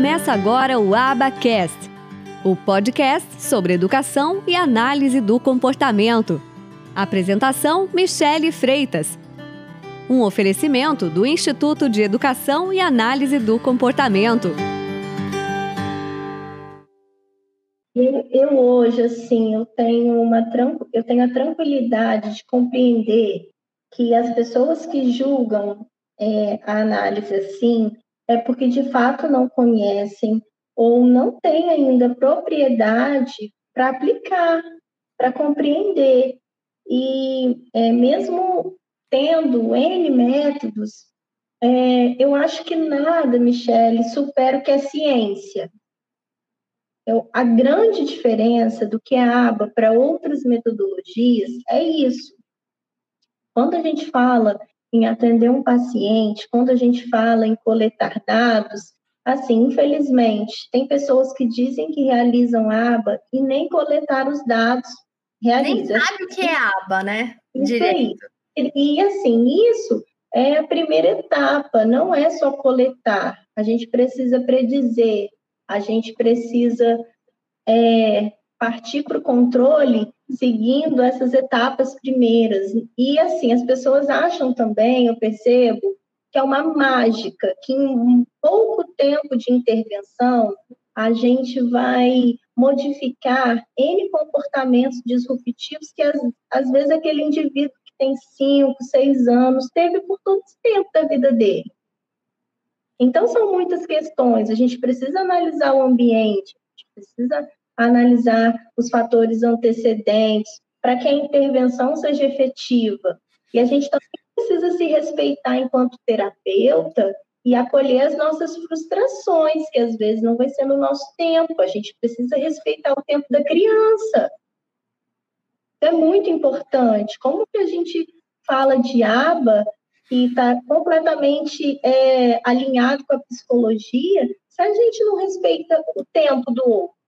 Começa agora o Abacast, o podcast sobre educação e análise do comportamento. Apresentação: Michele Freitas. Um oferecimento do Instituto de Educação e Análise do Comportamento. Eu hoje, assim, eu tenho uma eu tenho a tranquilidade de compreender que as pessoas que julgam é, a análise assim é porque de fato não conhecem ou não têm ainda propriedade para aplicar, para compreender. E é, mesmo tendo N métodos, é, eu acho que nada, Michele, supera o que é ciência. Eu, a grande diferença do que é a aba para outras metodologias é isso. Quando a gente fala em atender um paciente, quando a gente fala em coletar dados, assim, infelizmente, tem pessoas que dizem que realizam aba e nem coletar os dados realizam. Nem sabe o que é aba, né? Direito. E, e assim, isso é a primeira etapa, não é só coletar. A gente precisa predizer, a gente precisa é, partir para o controle seguindo essas etapas primeiras. E assim, as pessoas acham também, eu percebo, que é uma mágica, que em pouco tempo de intervenção a gente vai modificar N comportamentos disruptivos que às, às vezes aquele indivíduo que tem 5, 6 anos teve por todo esse tempo da vida dele. Então, são muitas questões. A gente precisa analisar o ambiente, a gente precisa analisar os fatores antecedentes, para que a intervenção seja efetiva. E a gente também precisa se respeitar enquanto terapeuta e acolher as nossas frustrações, que às vezes não vai ser no nosso tempo. A gente precisa respeitar o tempo da criança. É muito importante. Como que a gente fala de aba e está completamente é, alinhado com a psicologia se a gente não respeita o tempo do outro?